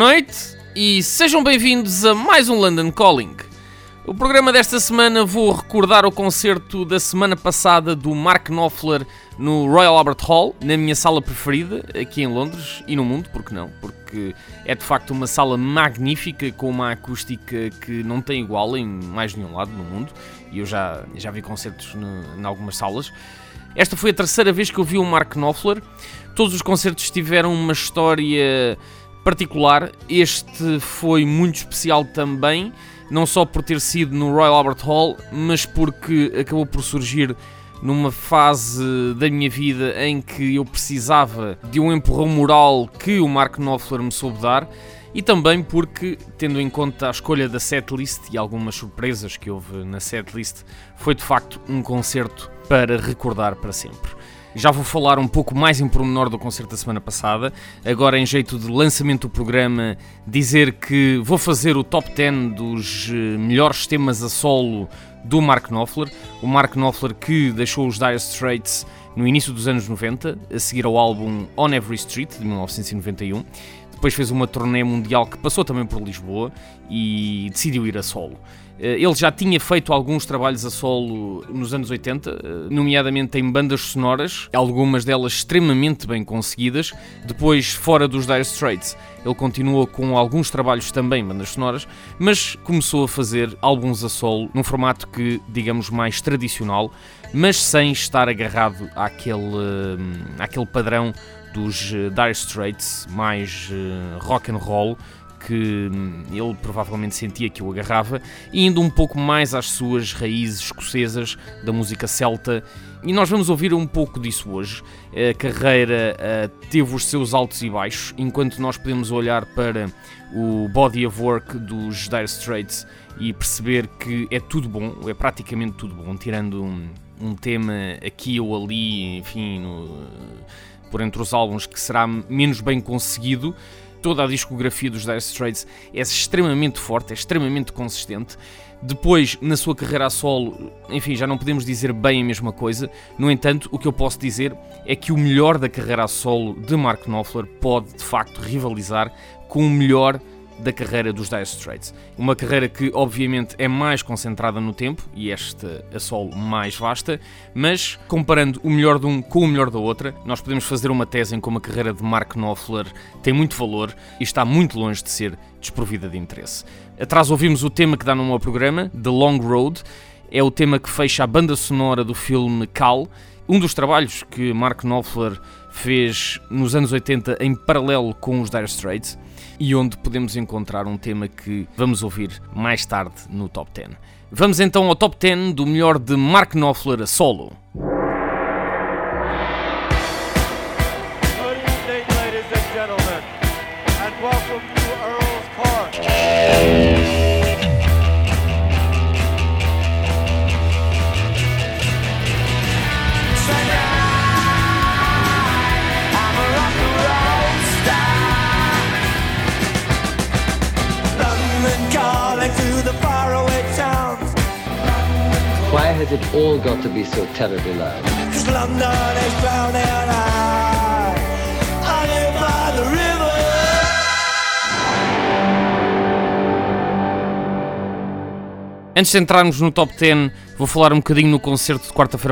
noite e sejam bem-vindos a mais um London Calling. O programa desta semana vou recordar o concerto da semana passada do Mark Knopfler no Royal Albert Hall, na minha sala preferida, aqui em Londres e no mundo, porque não? Porque é de facto uma sala magnífica com uma acústica que não tem igual em mais nenhum lado no mundo e eu já, já vi concertos em algumas salas. Esta foi a terceira vez que eu vi o Mark Knopfler. Todos os concertos tiveram uma história particular. Este foi muito especial também, não só por ter sido no Royal Albert Hall, mas porque acabou por surgir numa fase da minha vida em que eu precisava de um empurrão moral que o Mark Knopfler me soube dar e também porque, tendo em conta a escolha da setlist e algumas surpresas que houve na setlist, foi de facto um concerto para recordar para sempre. Já vou falar um pouco mais em pormenor do concerto da semana passada. Agora, em jeito de lançamento do programa, dizer que vou fazer o top 10 dos eh, melhores temas a solo do Mark Knopfler. O Mark Knopfler que deixou os Dire Straits no início dos anos 90, a seguir ao álbum On Every Street, de 1991. Depois fez uma turnê mundial que passou também por Lisboa e decidiu ir a solo. Eh, ele já tinha feito alguns trabalhos a solo nos anos 80, eh, nomeadamente em bandas sonoras, algumas delas extremamente bem conseguidas. Depois, fora dos Dire Straits, ele continuou com alguns trabalhos também bandas sonoras, mas começou a fazer álbuns a solo num formato que, digamos, mais tradicional, mas sem estar agarrado àquele, eh, àquele padrão dos Dire Straits, mais rock and roll, que hum, ele provavelmente sentia que o agarrava, indo um pouco mais às suas raízes escocesas da música celta. E nós vamos ouvir um pouco disso hoje. A carreira uh, teve os seus altos e baixos, enquanto nós podemos olhar para o body of work dos Dire Straits e perceber que é tudo bom, é praticamente tudo bom, tirando um, um tema aqui ou ali, enfim, no, por entre os álbuns que será menos bem conseguido toda a discografia dos Dire Straits é extremamente forte, é extremamente consistente. Depois, na sua carreira a solo, enfim, já não podemos dizer bem a mesma coisa. No entanto, o que eu posso dizer é que o melhor da carreira a solo de Mark Knopfler pode de facto rivalizar com o melhor da carreira dos Dire Straits. Uma carreira que, obviamente, é mais concentrada no tempo e esta a solo mais vasta, mas comparando o melhor de um com o melhor da outra, nós podemos fazer uma tese em como a carreira de Mark Knopfler tem muito valor e está muito longe de ser desprovida de interesse. Atrás ouvimos o tema que dá nome ao programa, The Long Road, é o tema que fecha a banda sonora do filme Cal, um dos trabalhos que Mark Knopfler fez nos anos 80 em paralelo com os Dire Straits e onde podemos encontrar um tema que vamos ouvir mais tarde no Top 10. Vamos então ao Top 10 do melhor de Mark Knopfler a solo. Has it all got to be so terribly loud? Cause London is drowning out by the river. Antes de entrarmos no top 10, vou falar um bocadinho no concerto de quarta-feira